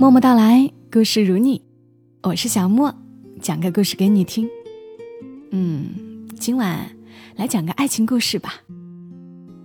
默默到来，故事如你，我是小莫，讲个故事给你听。嗯，今晚来讲个爱情故事吧。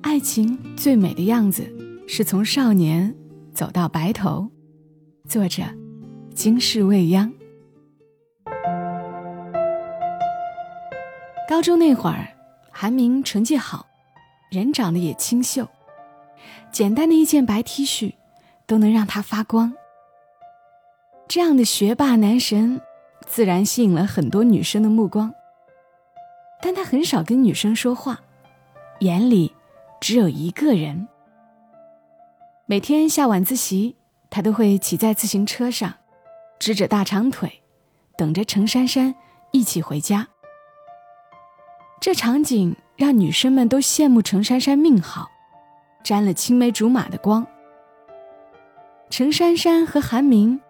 爱情最美的样子，是从少年走到白头。作者：金世未央。高中那会儿，韩明成绩好，人长得也清秀，简单的一件白 T 恤。都能让他发光。这样的学霸男神，自然吸引了很多女生的目光。但他很少跟女生说话，眼里只有一个人。每天下晚自习，他都会骑在自行车上，支着大长腿，等着程珊珊一起回家。这场景让女生们都羡慕程珊珊命好，沾了青梅竹马的光。程珊珊和韩明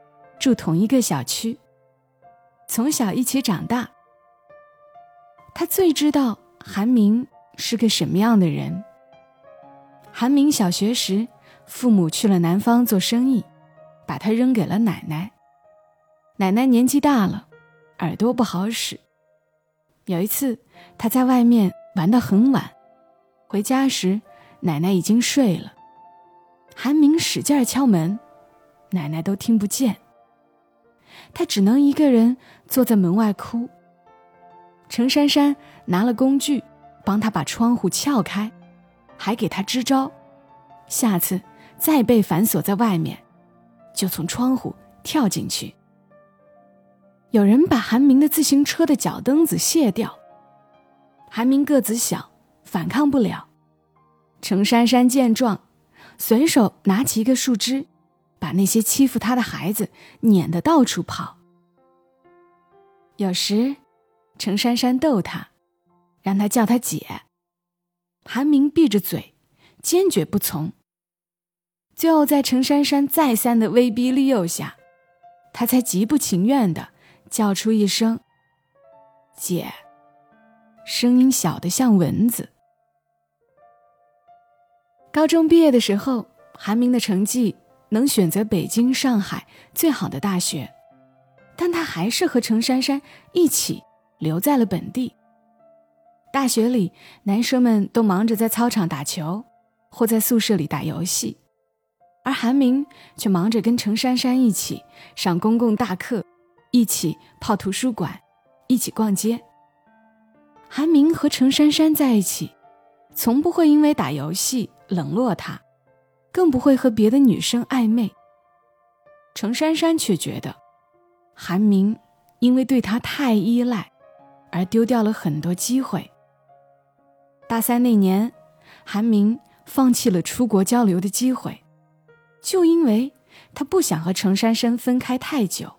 住同一个小区，从小一起长大。他最知道韩明是个什么样的人。韩明小学时，父母去了南方做生意，把他扔给了奶奶。奶奶年纪大了，耳朵不好使。有一次，他在外面玩到很晚，回家时奶奶已经睡了。韩明使劲敲门。奶奶都听不见，他只能一个人坐在门外哭。程珊珊拿了工具，帮他把窗户撬开，还给他支招：下次再被反锁在外面，就从窗户跳进去。有人把韩明的自行车的脚蹬子卸掉，韩明个子小，反抗不了。程珊珊见状，随手拿起一个树枝。把那些欺负他的孩子撵得到处跑。有时，程珊珊逗他，让他叫他姐。韩明闭着嘴，坚决不从。最后，在程珊珊再三的威逼利诱下，他才极不情愿的叫出一声“姐”，声音小得像蚊子。高中毕业的时候，韩明的成绩。能选择北京、上海最好的大学，但他还是和程珊珊一起留在了本地。大学里，男生们都忙着在操场打球，或在宿舍里打游戏，而韩明却忙着跟程珊珊一起上公共大课，一起泡图书馆，一起逛街。韩明和程珊珊在一起，从不会因为打游戏冷落他。更不会和别的女生暧昧。程珊珊却觉得，韩明因为对她太依赖，而丢掉了很多机会。大三那年，韩明放弃了出国交流的机会，就因为他不想和程珊珊分开太久。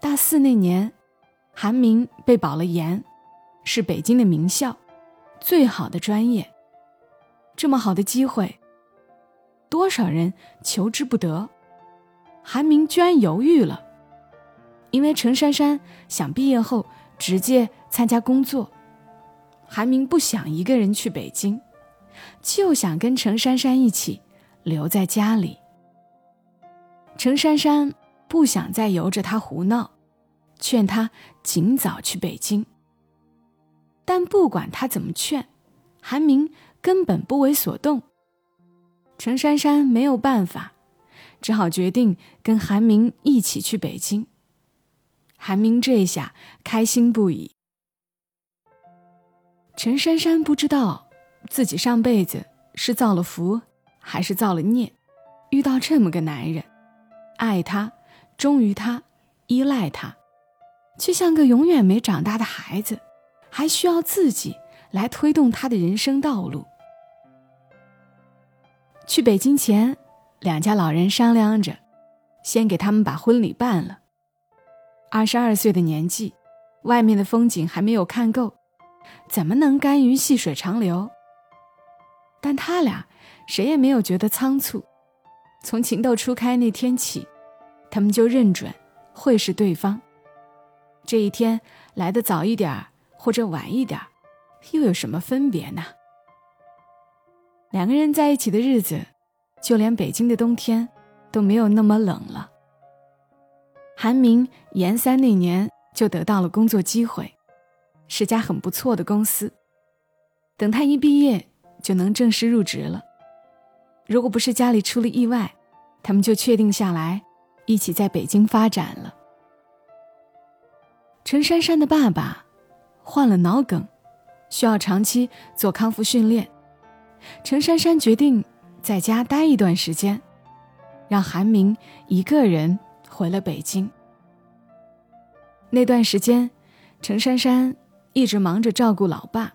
大四那年，韩明被保了研，是北京的名校，最好的专业。这么好的机会。多少人求之不得，韩明居然犹豫了，因为程珊珊想毕业后直接参加工作，韩明不想一个人去北京，就想跟程珊珊一起留在家里。程珊珊不想再由着他胡闹，劝他尽早去北京。但不管他怎么劝，韩明根本不为所动。陈珊珊没有办法，只好决定跟韩明一起去北京。韩明这下开心不已。陈珊珊不知道自己上辈子是造了福还是造了孽，遇到这么个男人，爱他，忠于他，依赖他，却像个永远没长大的孩子，还需要自己来推动他的人生道路。去北京前，两家老人商量着，先给他们把婚礼办了。二十二岁的年纪，外面的风景还没有看够，怎么能甘于细水长流？但他俩谁也没有觉得仓促。从情窦初开那天起，他们就认准会是对方。这一天来的早一点或者晚一点又有什么分别呢？两个人在一起的日子，就连北京的冬天，都没有那么冷了。韩明研三那年就得到了工作机会，是家很不错的公司。等他一毕业，就能正式入职了。如果不是家里出了意外，他们就确定下来，一起在北京发展了。陈珊珊的爸爸患了脑梗，需要长期做康复训练。陈珊珊决定在家待一段时间，让韩明一个人回了北京。那段时间，陈珊珊一直忙着照顾老爸。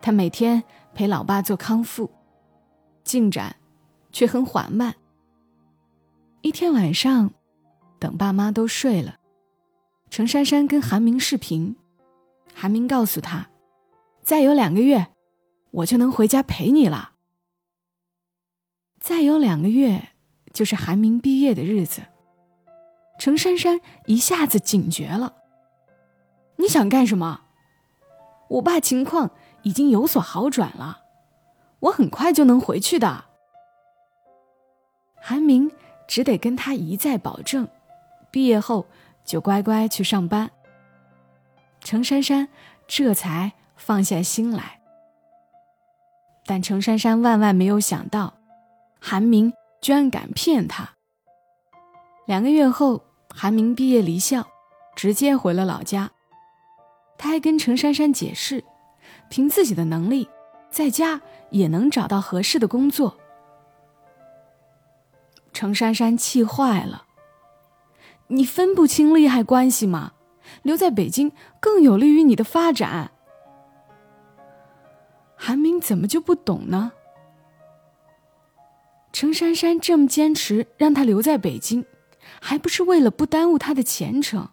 她每天陪老爸做康复，进展却很缓慢。一天晚上，等爸妈都睡了。程珊珊跟韩明视频，韩明告诉她：“再有两个月，我就能回家陪你了。”再有两个月，就是韩明毕业的日子。程珊珊一下子警觉了：“你想干什么？我爸情况已经有所好转了，我很快就能回去的。”韩明只得跟他一再保证，毕业后。就乖乖去上班。程珊珊这才放下心来。但程珊珊万万没有想到，韩明居然敢骗她。两个月后，韩明毕业离校，直接回了老家。他还跟程珊珊解释，凭自己的能力，在家也能找到合适的工作。程珊珊气坏了。你分不清利害关系吗？留在北京更有利于你的发展。韩明怎么就不懂呢？程珊珊这么坚持让他留在北京，还不是为了不耽误他的前程？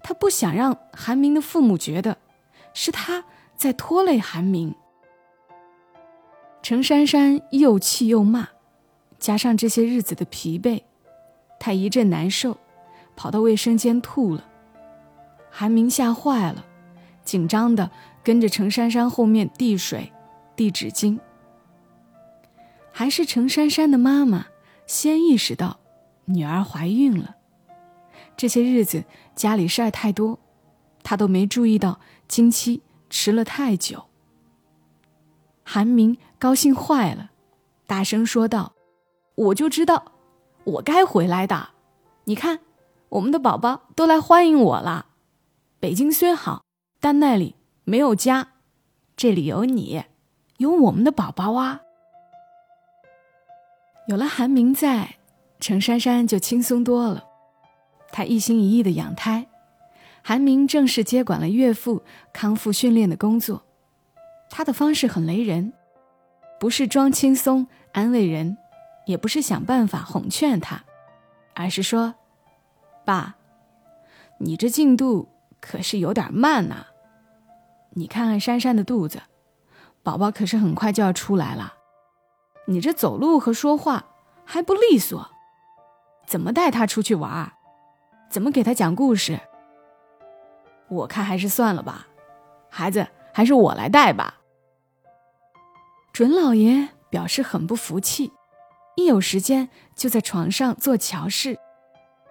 他不想让韩明的父母觉得是他在拖累韩明。程珊珊又气又骂，加上这些日子的疲惫，他一阵难受。跑到卫生间吐了，韩明吓坏了，紧张的跟着程珊珊后面递水、递纸巾。还是程珊珊的妈妈先意识到女儿怀孕了。这些日子家里事儿太多，她都没注意到经期迟了太久。韩明高兴坏了，大声说道：“我就知道，我该回来的，你看。”我们的宝宝都来欢迎我了。北京虽好，但那里没有家，这里有你，有我们的宝宝啊。有了韩明在，程珊珊就轻松多了。她一心一意的养胎，韩明正式接管了岳父康复训练的工作。他的方式很雷人，不是装轻松安慰人，也不是想办法哄劝他，而是说。爸，你这进度可是有点慢呐。你看看珊珊的肚子，宝宝可是很快就要出来了。你这走路和说话还不利索，怎么带他出去玩？怎么给他讲故事？我看还是算了吧，孩子还是我来带吧。准老爷表示很不服气，一有时间就在床上做乔事。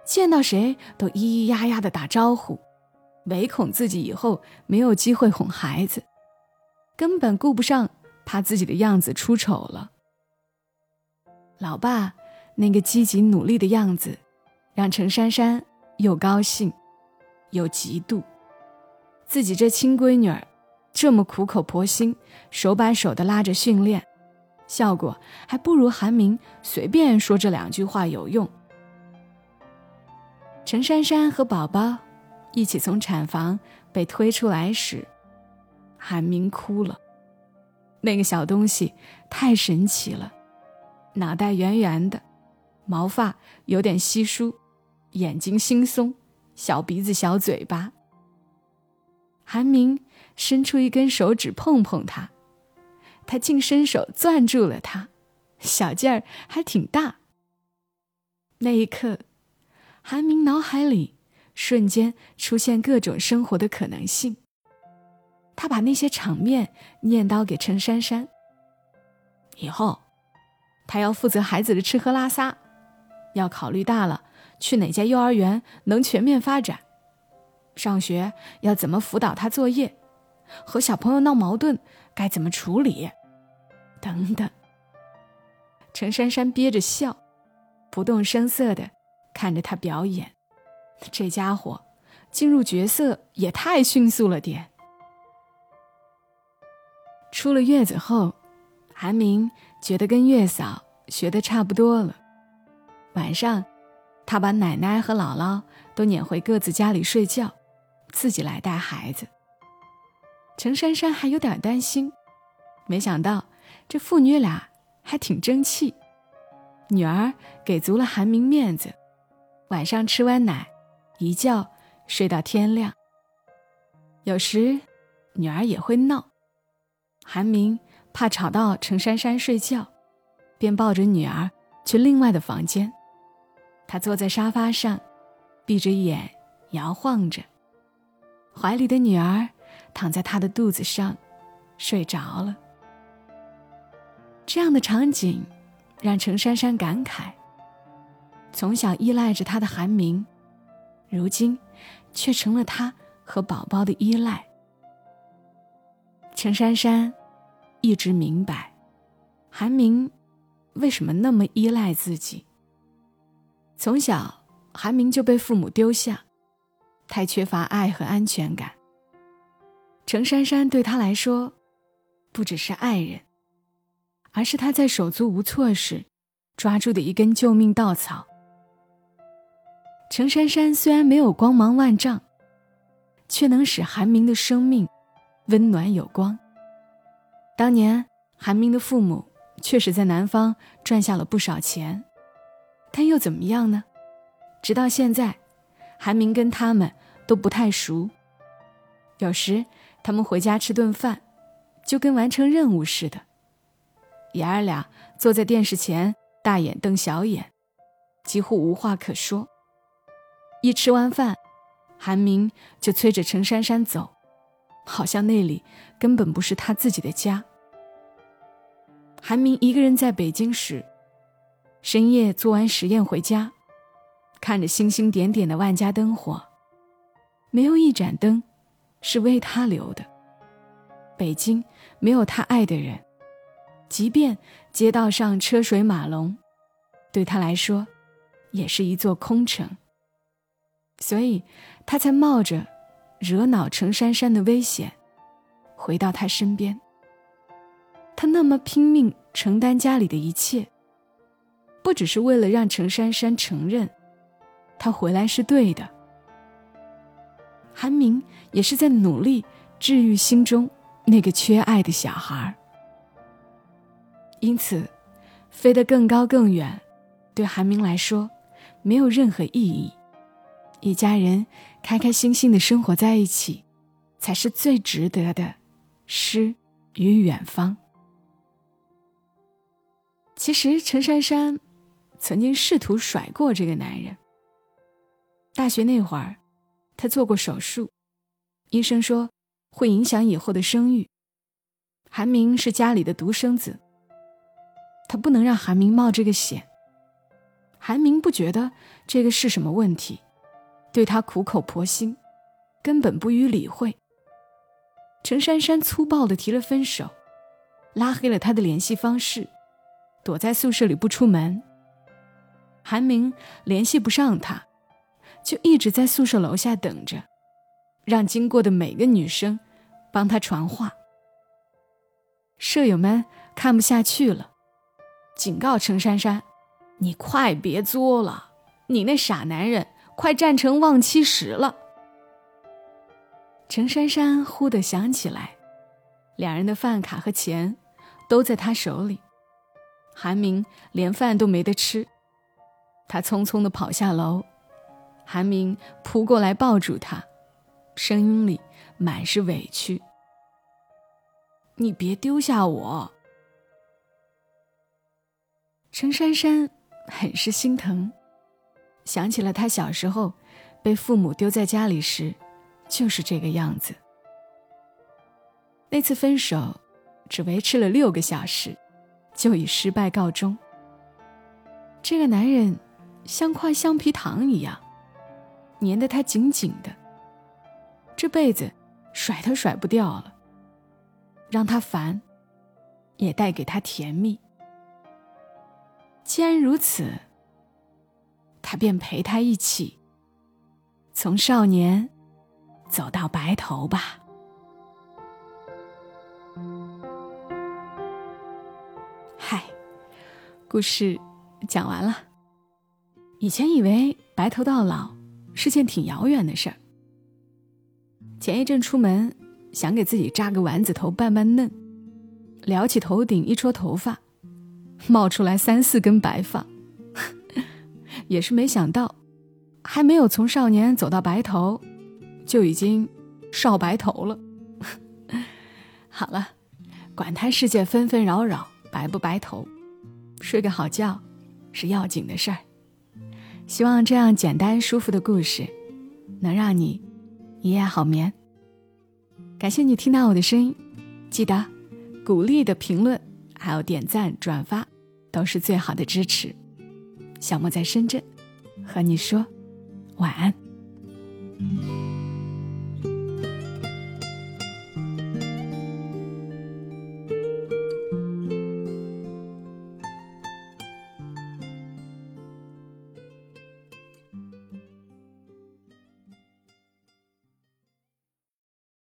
见到谁都咿咿呀呀的打招呼，唯恐自己以后没有机会哄孩子，根本顾不上怕自己的样子出丑了。老爸那个积极努力的样子，让陈珊珊又高兴又嫉妒。自己这亲闺女儿这么苦口婆心、手把手的拉着训练，效果还不如韩明随便说这两句话有用。陈珊珊和宝宝一起从产房被推出来时，韩明哭了。那个小东西太神奇了，脑袋圆圆的，毛发有点稀疏，眼睛惺忪，小鼻子小嘴巴。韩明伸出一根手指碰碰它，他竟伸手攥住了它，小劲儿还挺大。那一刻。韩明脑海里瞬间出现各种生活的可能性。他把那些场面念叨给陈珊珊。以后，他要负责孩子的吃喝拉撒，要考虑大了，去哪家幼儿园能全面发展？上学要怎么辅导他作业？和小朋友闹矛盾该怎么处理？等等。陈珊珊憋着笑，不动声色的看着他表演。这家伙进入角色也太迅速了点。出了月子后，韩明觉得跟月嫂学的差不多了。晚上，他把奶奶和姥姥都撵回各自家里睡觉，自己来带孩子。程珊珊还有点担心，没想到这父女俩还挺争气。女儿给足了韩明面子，晚上吃完奶，一觉睡到天亮。有时，女儿也会闹。韩明怕吵到程珊珊睡觉，便抱着女儿去另外的房间。他坐在沙发上，闭着眼摇晃着，怀里的女儿躺在他的肚子上，睡着了。这样的场景让程珊珊感慨：从小依赖着他的韩明，如今却成了他和宝宝的依赖。程珊珊。一直明白，韩明为什么那么依赖自己。从小，韩明就被父母丢下，太缺乏爱和安全感。程珊珊对他来说，不只是爱人，而是他在手足无措时抓住的一根救命稻草。程珊珊虽然没有光芒万丈，却能使韩明的生命温暖有光。当年韩明的父母确实在南方赚下了不少钱，但又怎么样呢？直到现在，韩明跟他们都不太熟。有时他们回家吃顿饭，就跟完成任务似的。爷儿俩坐在电视前，大眼瞪小眼，几乎无话可说。一吃完饭，韩明就催着程珊珊走，好像那里根本不是他自己的家。韩明一个人在北京时，深夜做完实验回家，看着星星点点的万家灯火，没有一盏灯是为他留的。北京没有他爱的人，即便街道上车水马龙，对他来说也是一座空城。所以，他才冒着惹恼程珊珊的危险，回到他身边。他那么拼命承担家里的一切，不只是为了让程珊珊承认他回来是对的。韩明也是在努力治愈心中那个缺爱的小孩因此，飞得更高更远，对韩明来说没有任何意义。一家人开开心心的生活在一起，才是最值得的诗与远方。其实，陈珊珊曾经试图甩过这个男人。大学那会儿，她做过手术，医生说会影响以后的生育。韩明是家里的独生子，他不能让韩明冒这个险。韩明不觉得这个是什么问题，对他苦口婆心，根本不予理会。陈珊珊粗暴的提了分手，拉黑了他的联系方式。躲在宿舍里不出门。韩明联系不上他，就一直在宿舍楼下等着，让经过的每个女生帮他传话。舍友们看不下去了，警告程珊珊：“你快别作了，你那傻男人快站成望妻石了。”程珊珊忽地想起来，两人的饭卡和钱都在他手里。韩明连饭都没得吃，他匆匆地跑下楼，韩明扑过来抱住他，声音里满是委屈：“你别丢下我。”程珊珊很是心疼，想起了他小时候被父母丢在家里时，就是这个样子。那次分手，只维持了六个小时。就以失败告终。这个男人像块橡皮糖一样，粘得他紧紧的。这辈子甩都甩不掉了，让他烦，也带给他甜蜜。既然如此，他便陪他一起，从少年走到白头吧。嗨，故事讲完了。以前以为白头到老是件挺遥远的事儿。前一阵出门，想给自己扎个丸子头拌拌嫩，撩起头顶一撮头发。冒出来三四根白发，也是没想到，还没有从少年走到白头，就已经少白头了。好了，管他世界纷纷扰扰，白不白头，睡个好觉是要紧的事儿。希望这样简单舒服的故事，能让你一夜好眠。感谢你听到我的声音，记得鼓励的评论。还有点赞、转发，都是最好的支持。小莫在深圳和你说晚安。